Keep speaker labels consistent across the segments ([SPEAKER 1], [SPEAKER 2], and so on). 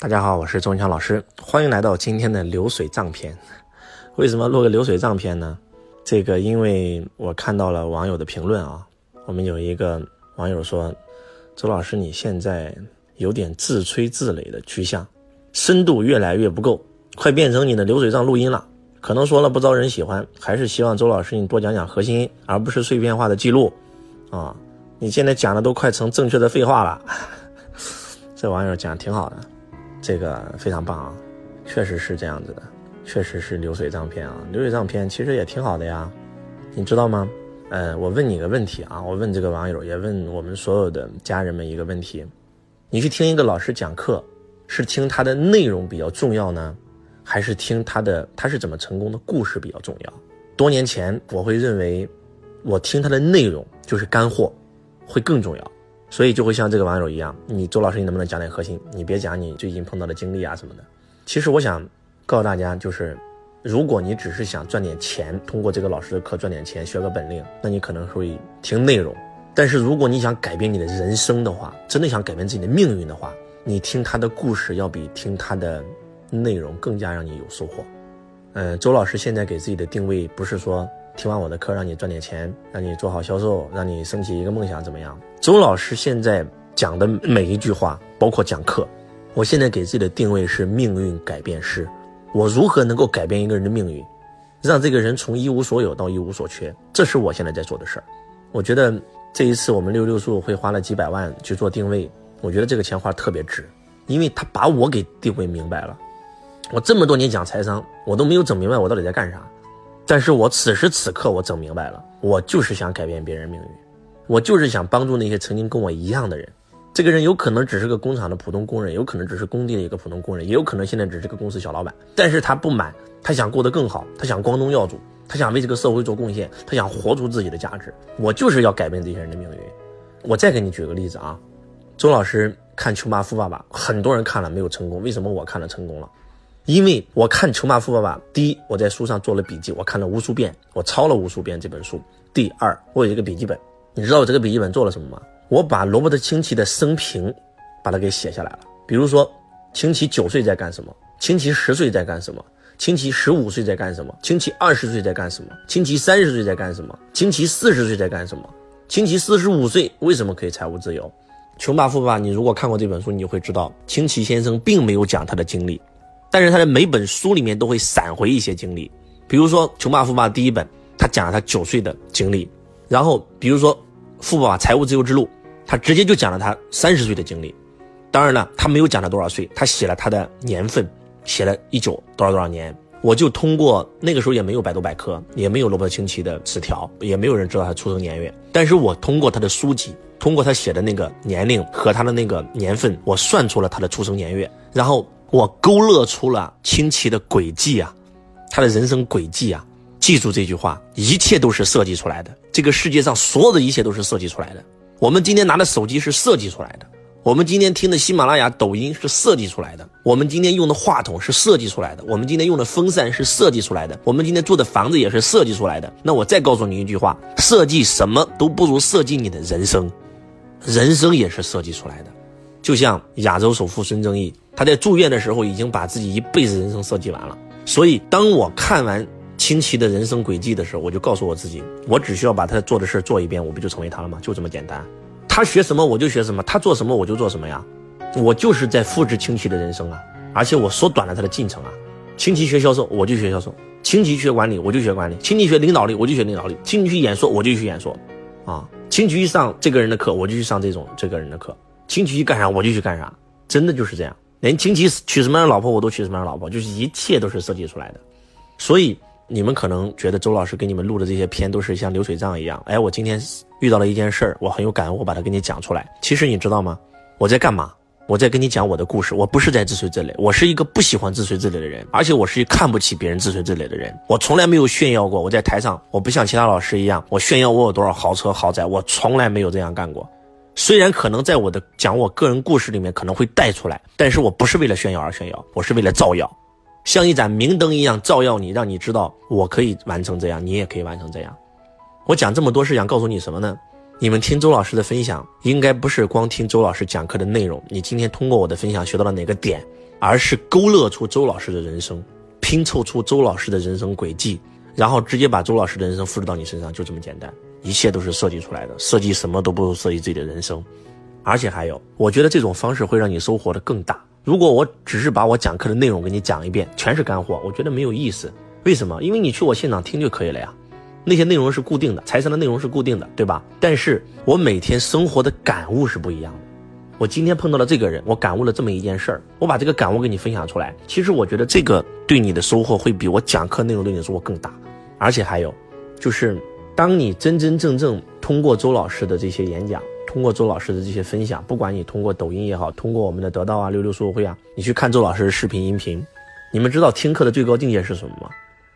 [SPEAKER 1] 大家好，我是周文强老师，欢迎来到今天的流水账篇。为什么录个流水账篇呢？这个因为我看到了网友的评论啊，我们有一个网友说，周老师你现在有点自吹自擂的趋向，深度越来越不够，快变成你的流水账录音了。可能说了不招人喜欢，还是希望周老师你多讲讲核心，而不是碎片化的记录啊。你现在讲的都快成正确的废话了。这网友讲挺好的。这个非常棒啊，确实是这样子的，确实是流水账片啊，流水账片其实也挺好的呀，你知道吗？呃，我问你个问题啊，我问这个网友，也问我们所有的家人们一个问题：你去听一个老师讲课，是听他的内容比较重要呢，还是听他的他是怎么成功的故事比较重要？多年前我会认为，我听他的内容就是干货，会更重要。所以就会像这个网友一样，你周老师，你能不能讲点核心？你别讲你最近碰到的经历啊什么的。其实我想告诉大家，就是如果你只是想赚点钱，通过这个老师的课赚点钱，学个本领，那你可能会听内容。但是如果你想改变你的人生的话，真的想改变自己的命运的话，你听他的故事要比听他的内容更加让你有收获。嗯，周老师现在给自己的定位不是说。听完我的课，让你赚点钱，让你做好销售，让你升起一个梦想，怎么样？周老师现在讲的每一句话，包括讲课，我现在给自己的定位是命运改变师。我如何能够改变一个人的命运，让这个人从一无所有到一无所缺？这是我现在在做的事儿。我觉得这一次我们六六数会花了几百万去做定位，我觉得这个钱花特别值，因为他把我给定位明白了。我这么多年讲财商，我都没有整明白我到底在干啥。但是我此时此刻，我整明白了，我就是想改变别人命运，我就是想帮助那些曾经跟我一样的人。这个人有可能只是个工厂的普通工人，有可能只是工地的一个普通工人，也有可能现在只是个公司小老板。但是他不满，他想过得更好，他想光宗耀祖，他想为这个社会做贡献，他想活出自己的价值。我就是要改变这些人的命运。我再给你举个例子啊，周老师看《穷爸富爸爸》，很多人看了没有成功，为什么我看了成功了？因为我看《穷爸富爸爸》，第一，我在书上做了笔记，我看了无数遍，我抄了无数遍这本书。第二，我有一个笔记本，你知道我这个笔记本做了什么吗？我把罗伯特清崎的生平，把它给写下来了。比如说，清崎九岁在干什么？清崎十岁在干什么？清崎十五岁在干什么？清崎二十岁在干什么？清崎三十岁在干什么？清崎四十岁在干什么？清崎四十五岁为什么可以财务自由？《穷爸富爸爸》，你如果看过这本书，你就会知道，清崎先生并没有讲他的经历。但是他的每本书里面都会闪回一些经历，比如说《穷爸富爸》第一本，他讲了他九岁的经历，然后比如说《富爸爸财务自由之路》，他直接就讲了他三十岁的经历。当然了，他没有讲他多少岁，他写了他的年份，写了一九多少多少年。我就通过那个时候也没有百度百科，也没有罗伯特清崎的词条，也没有人知道他出生年月。但是我通过他的书籍，通过他写的那个年龄和他的那个年份，我算出了他的出生年月，然后。我勾勒出了清奇的轨迹啊，他的人生轨迹啊！记住这句话，一切都是设计出来的。这个世界上所有的一切都是设计出来的。我们今天拿的手机是设计出来的，我们今天听的喜马拉雅、抖音是设计出来的，我们今天用的话筒是设计出来的，我们今天用的风扇是设计出来的，我们今天住的房子也是设计出来的。那我再告诉你一句话：设计什么都不如设计你的人生，人生也是设计出来的。就像亚洲首富孙正义。他在住院的时候已经把自己一辈子人生设计完了，所以当我看完清奇的人生轨迹的时候，我就告诉我自己，我只需要把他做的事做一遍，我不就成为他了吗？就这么简单。他学什么我就学什么，他做什么我就做什么呀，我就是在复制清奇的人生啊，而且我缩短了他的进程啊。清奇学销售我就学销售，清奇学管理我就学管理，清奇学领导力我就学领导力，清奇去演说我就去演说，啊，清奇去上这个人的课我就去上这种这个人的课，清奇去干啥我就去干啥，真的就是这样。连亲戚娶什么样的老婆，我都娶什么样的老婆，就是一切都是设计出来的。所以你们可能觉得周老师给你们录的这些片都是像流水账一样。哎，我今天遇到了一件事儿，我很有感悟，我把它给你讲出来。其实你知道吗？我在干嘛？我在跟你讲我的故事。我不是在自吹自擂，我是一个不喜欢自吹自擂的人，而且我是看不起别人自吹自擂的人。我从来没有炫耀过。我在台上，我不像其他老师一样，我炫耀我有多少豪车豪宅，我从来没有这样干过。虽然可能在我的讲我个人故事里面可能会带出来，但是我不是为了炫耀而炫耀，我是为了照耀，像一盏明灯一样照耀你，让你知道我可以完成这样，你也可以完成这样。我讲这么多是想告诉你什么呢？你们听周老师的分享，应该不是光听周老师讲课的内容，你今天通过我的分享学到了哪个点，而是勾勒出周老师的人生，拼凑出周老师的人生轨迹，然后直接把周老师的人生复制到你身上，就这么简单。一切都是设计出来的，设计什么都不如设计自己的人生。而且还有，我觉得这种方式会让你收获的更大。如果我只是把我讲课的内容给你讲一遍，全是干货，我觉得没有意思。为什么？因为你去我现场听就可以了呀。那些内容是固定的，财商的内容是固定的，对吧？但是我每天生活的感悟是不一样的。我今天碰到了这个人，我感悟了这么一件事儿，我把这个感悟给你分享出来。其实我觉得这个对你的收获会比我讲课内容对你的收获更大。而且还有，就是当你真真正正通过周老师的这些演讲，通过周老师的这些分享，不管你通过抖音也好，通过我们的得到啊、六六书会啊，你去看周老师的视频、音频，你们知道听课的最高境界是什么吗？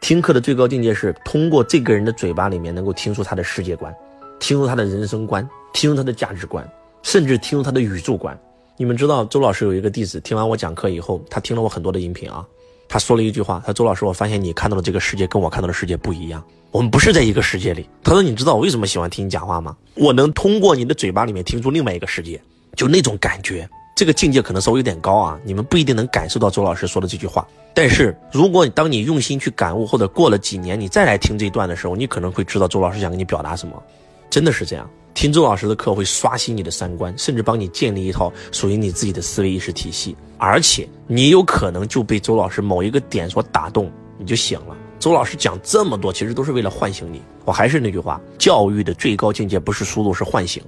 [SPEAKER 1] 听课的最高境界是通过这个人的嘴巴里面能够听出他的世界观，听出他的人生观，听出他的价值观。甚至听出他的宇宙观，你们知道周老师有一个弟子，听完我讲课以后，他听了我很多的音频啊，他说了一句话，他说周老师，我发现你看到的这个世界跟我看到的世界不一样，我们不是在一个世界里。他说，你知道我为什么喜欢听你讲话吗？我能通过你的嘴巴里面听出另外一个世界，就那种感觉，这个境界可能稍微有点高啊，你们不一定能感受到周老师说的这句话。但是如果你当你用心去感悟，或者过了几年你再来听这一段的时候，你可能会知道周老师想跟你表达什么，真的是这样。听周老师的课会刷新你的三观，甚至帮你建立一套属于你自己的思维意识体系，而且你有可能就被周老师某一个点所打动，你就醒了。周老师讲这么多，其实都是为了唤醒你。我还是那句话，教育的最高境界不是输入，是唤醒。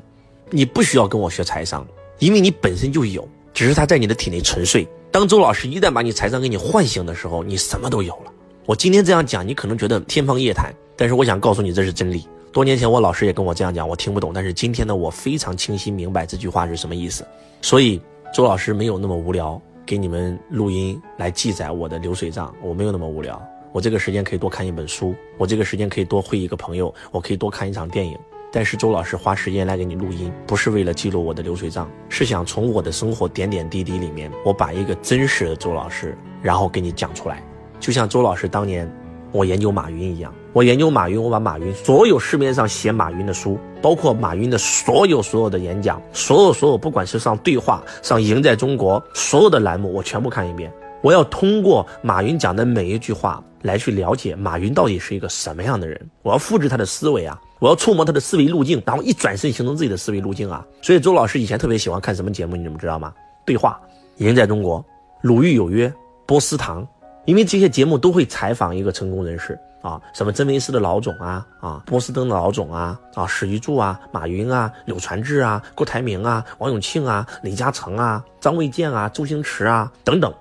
[SPEAKER 1] 你不需要跟我学财商，因为你本身就有，只是他在你的体内沉睡。当周老师一旦把你财商给你唤醒的时候，你什么都有了。我今天这样讲，你可能觉得天方夜谭，但是我想告诉你，这是真理。多年前我老师也跟我这样讲，我听不懂。但是今天呢，我非常清晰明白这句话是什么意思。所以周老师没有那么无聊，给你们录音来记载我的流水账。我没有那么无聊，我这个时间可以多看一本书，我这个时间可以多会一个朋友，我可以多看一场电影。但是周老师花时间来给你录音，不是为了记录我的流水账，是想从我的生活点点滴滴里面，我把一个真实的周老师，然后给你讲出来。就像周老师当年。我研究马云一样，我研究马云，我把马云所有市面上写马云的书，包括马云的所有所有的演讲，所有所有，不管是上对话、上赢在中国，所有的栏目，我全部看一遍。我要通过马云讲的每一句话来去了解马云到底是一个什么样的人。我要复制他的思维啊，我要触摸他的思维路径，然后一转身形成自己的思维路径啊。所以周老师以前特别喜欢看什么节目，你们知道吗？对话、赢在中国、鲁豫有约、波司堂。因为这些节目都会采访一个成功人士啊，什么真维斯的老总啊，啊波司登的老总啊，啊史玉柱啊，马云啊，柳传志啊，郭台铭啊，王永庆啊，李嘉诚啊，张卫健啊，周星驰啊等等。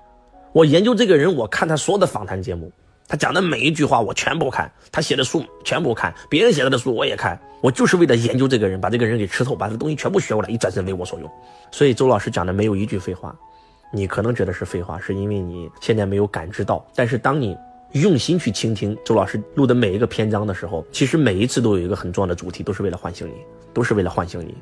[SPEAKER 1] 我研究这个人，我看他所有的访谈节目，他讲的每一句话我全部看，他写的书全部看，别人写的书我也看，我就是为了研究这个人，把这个人给吃透，把这东西全部学过来，一转身为我所用。所以周老师讲的没有一句废话。你可能觉得是废话，是因为你现在没有感知到。但是当你用心去倾听周老师录的每一个篇章的时候，其实每一次都有一个很重要的主题，都是为了唤醒你，都是为了唤醒你。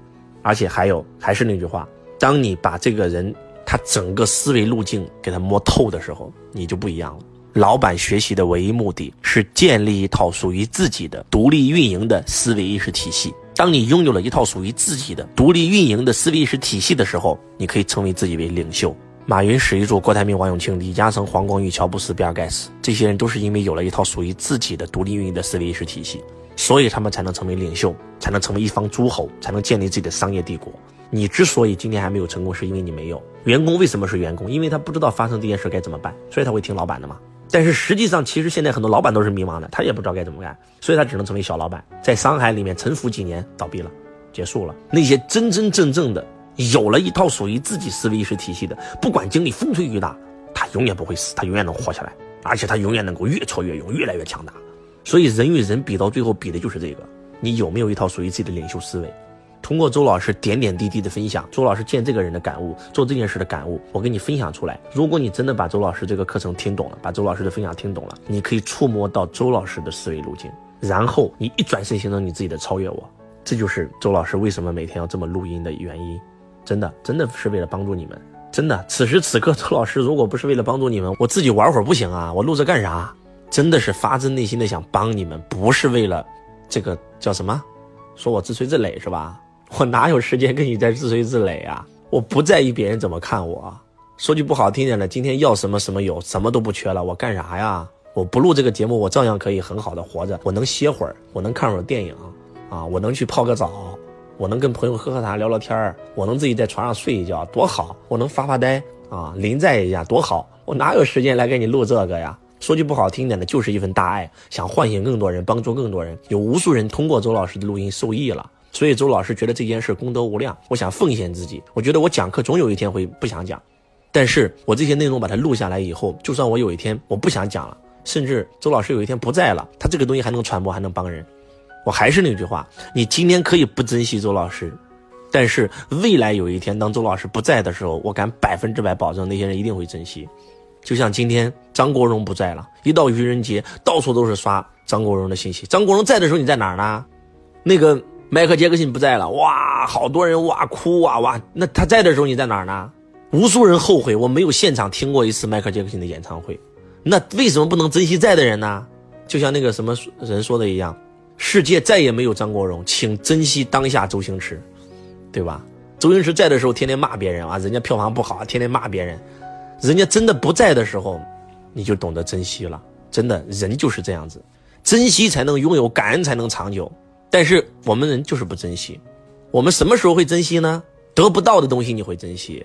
[SPEAKER 1] 而且还有，还是那句话，当你把这个人他整个思维路径给他摸透的时候，你就不一样了。老板学习的唯一目的是建立一套属于自己的独立运营的思维意识体系。当你拥有了一套属于自己的独立运营的思维意识体系的时候，你可以称为自己为领袖。马云、史玉柱、郭台铭、王永庆、李嘉诚、黄光裕、乔布斯、比尔盖茨，这些人都是因为有了一套属于自己的独立运营的思维意识体系，所以他们才能成为领袖，才能成为一方诸侯，才能建立自己的商业帝国。你之所以今天还没有成功，是因为你没有员工。为什么是员工？因为他不知道发生这件事该怎么办，所以他会听老板的嘛。但是实际上，其实现在很多老板都是迷茫的，他也不知道该怎么干，所以他只能成为小老板，在商海里面沉浮几年，倒闭了，结束了。那些真真正正的。有了一套属于自己思维意识体系的，不管经历风吹雨打，他永远不会死，他永远能活下来，而且他永远能够越挫越勇，越来越强大。所以人与人比到最后比的就是这个，你有没有一套属于自己的领袖思维？通过周老师点点滴滴的分享，周老师见这个人的感悟，做这件事的感悟，我给你分享出来。如果你真的把周老师这个课程听懂了，把周老师的分享听懂了，你可以触摸到周老师的思维路径，然后你一转身形成你自己的超越我。这就是周老师为什么每天要这么录音的原因。真的，真的是为了帮助你们。真的，此时此刻，周老师如果不是为了帮助你们，我自己玩会儿不行啊！我录着干啥？真的是发自内心的想帮你们，不是为了这个叫什么？说我自吹自擂是吧？我哪有时间跟你在自吹自擂啊？我不在意别人怎么看我，说句不好听点的，今天要什么什么有，什么都不缺了，我干啥呀？我不录这个节目，我照样可以很好的活着，我能歇会儿，我能看会儿电影，啊，我能去泡个澡，我能跟朋友喝喝茶聊聊天儿，我能自己在床上睡一觉，多好！我能发发呆啊，临在一下多好！我哪有时间来给你录这个呀？说句不好听点的，就是一份大爱，想唤醒更多人，帮助更多人。有无数人通过周老师的录音受益了，所以周老师觉得这件事功德无量。我想奉献自己，我觉得我讲课总有一天会不想讲，但是我这些内容把它录下来以后，就算我有一天我不想讲了。甚至周老师有一天不在了，他这个东西还能传播，还能帮人。我还是那句话，你今天可以不珍惜周老师，但是未来有一天当周老师不在的时候，我敢百分之百保证那些人一定会珍惜。就像今天张国荣不在了，一到愚人节到处都是刷张国荣的信息。张国荣在的时候你在哪儿呢？那个迈克杰克逊不在了，哇，好多人哇哭哇哇。那他在的时候你在哪儿呢？无数人后悔我没有现场听过一次迈克杰克逊的演唱会。那为什么不能珍惜在的人呢？就像那个什么人说的一样，世界再也没有张国荣，请珍惜当下周星驰，对吧？周星驰在的时候天天骂别人啊，人家票房不好，天天骂别人。人家真的不在的时候，你就懂得珍惜了。真的，人就是这样子，珍惜才能拥有，感恩才能长久。但是我们人就是不珍惜。我们什么时候会珍惜呢？得不到的东西你会珍惜，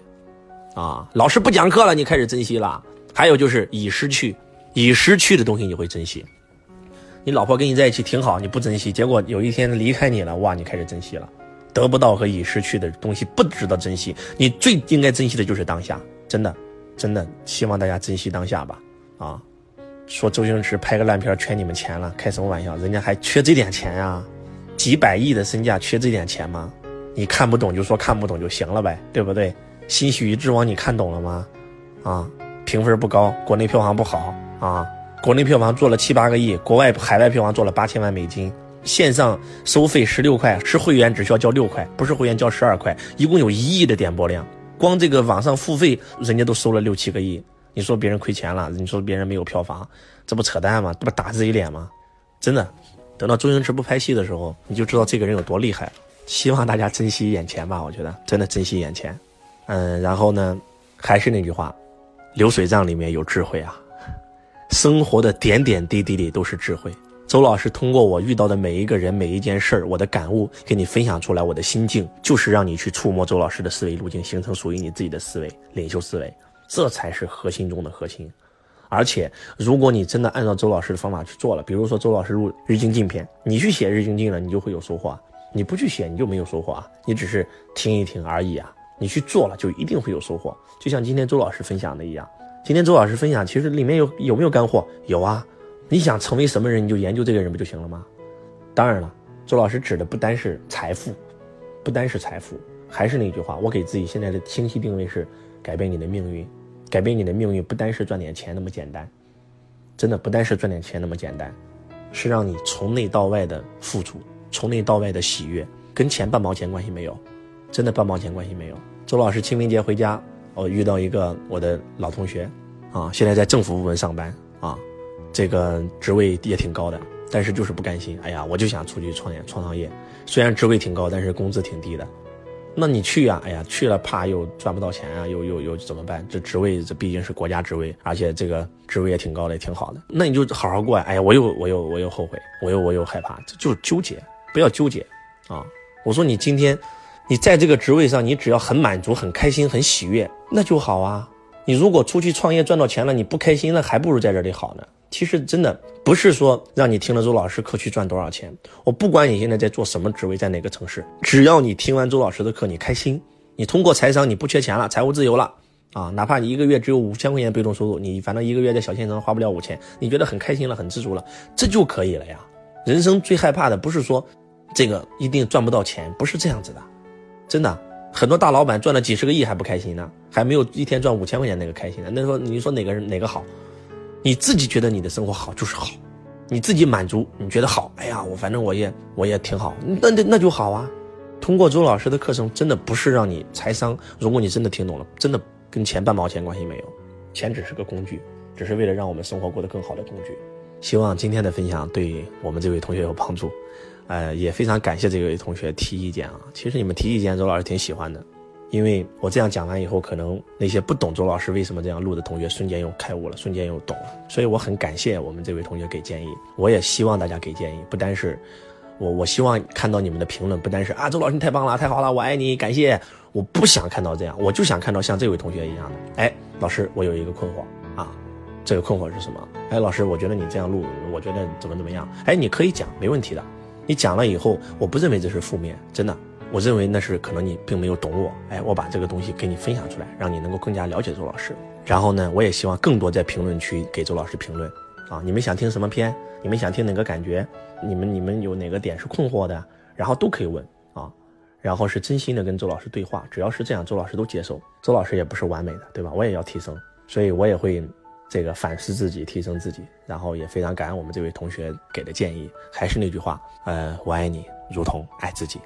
[SPEAKER 1] 啊，老师不讲课了，你开始珍惜了。还有就是已失去，已失去的东西你会珍惜。你老婆跟你在一起挺好，你不珍惜，结果有一天离开你了，哇，你开始珍惜了。得不到和已失去的东西不值得珍惜，你最应该珍惜的就是当下。真的，真的希望大家珍惜当下吧。啊，说周星驰拍个烂片圈你们钱了，开什么玩笑？人家还缺这点钱呀？几百亿的身价缺这点钱吗？你看不懂就说看不懂就行了呗，对不对？新喜剧之王你看懂了吗？啊？评分不高，国内票房不好啊！国内票房做了七八个亿，国外海外票房做了八千万美金。线上收费十六块，是会员只需要交六块，不是会员交十二块，一共有一亿的点播量。光这个网上付费，人家都收了六七个亿。你说别人亏钱了？你说别人没有票房，这不扯淡吗？这不打自己脸吗？真的，等到周星驰不拍戏的时候，你就知道这个人有多厉害了。希望大家珍惜眼前吧，我觉得真的珍惜眼前。嗯，然后呢，还是那句话。流水账里面有智慧啊，生活的点点滴滴里都是智慧。周老师通过我遇到的每一个人、每一件事儿，我的感悟给你分享出来，我的心境就是让你去触摸周老师的思维路径，形成属于你自己的思维，领袖思维，这才是核心中的核心。而且，如果你真的按照周老师的方法去做了，比如说周老师录日经镜片，你去写日经镜了，你就会有收获；你不去写，你就没有收获啊，你只是听一听而已啊。你去做了，就一定会有收获。就像今天周老师分享的一样，今天周老师分享，其实里面有有没有干货？有啊。你想成为什么人，你就研究这个人不就行了吗？当然了，周老师指的不单是财富，不单是财富，还是那句话，我给自己现在的清晰定位是改变你的命运，改变你的命运不单是赚点钱那么简单，真的不单是赚点钱那么简单，是让你从内到外的付出，从内到外的喜悦，跟钱半毛钱关系没有。真的半毛钱关系没有。周老师清明节回家，我遇到一个我的老同学，啊，现在在政府部门上班啊，这个职位也挺高的，但是就是不甘心。哎呀，我就想出去创业创创业，虽然职位挺高，但是工资挺低的。那你去呀？哎呀，去了怕又赚不到钱啊，又又又怎么办？这职位这毕竟是国家职位，而且这个职位也挺高的，也挺好的。那你就好好过呀。哎呀，我又我又我又后悔，我又我又害怕，就纠结，不要纠结啊！我说你今天。你在这个职位上，你只要很满足、很开心、很喜悦，那就好啊。你如果出去创业赚到钱了，你不开心，那还不如在这里好呢。其实真的不是说让你听了周老师课去赚多少钱，我不管你现在在做什么职位，在哪个城市，只要你听完周老师的课，你开心，你通过财商你不缺钱了，财务自由了啊，哪怕你一个月只有五千块钱被动收入，你反正一个月在小县城花不了五千，你觉得很开心了，很知足了，这就可以了呀。人生最害怕的不是说这个一定赚不到钱，不是这样子的。真的，很多大老板赚了几十个亿还不开心呢，还没有一天赚五千块钱那个开心呢。那说你说哪个人哪个好？你自己觉得你的生活好就是好，你自己满足，你觉得好，哎呀，我反正我也我也挺好，那那那就好啊。通过周老师的课程，真的不是让你财商，如果你真的听懂了，真的跟钱半毛钱关系没有，钱只是个工具，只是为了让我们生活过得更好的工具。希望今天的分享对我们这位同学有帮助。呃，也非常感谢这位同学提意见啊。其实你们提意见，周老师挺喜欢的，因为我这样讲完以后，可能那些不懂周老师为什么这样录的同学，瞬间又开悟了，瞬间又懂了。所以我很感谢我们这位同学给建议，我也希望大家给建议，不单是我，我希望看到你们的评论，不单是啊，周老师你太棒了，太好了，我爱你，感谢。我不想看到这样，我就想看到像这位同学一样的。哎，老师，我有一个困惑啊，这个困惑是什么？哎，老师，我觉得你这样录，我觉得怎么怎么样？哎，你可以讲，没问题的。你讲了以后，我不认为这是负面，真的。我认为那是可能你并没有懂我，哎，我把这个东西给你分享出来，让你能够更加了解周老师。然后呢，我也希望更多在评论区给周老师评论，啊，你们想听什么片？你们想听哪个感觉？你们你们有哪个点是困惑的？然后都可以问啊，然后是真心的跟周老师对话，只要是这样，周老师都接受。周老师也不是完美的，对吧？我也要提升，所以我也会这个反思自己，提升自己。然后也非常感恩我们这位同学给的建议。还是那句话，呃，我爱你，如同爱自己。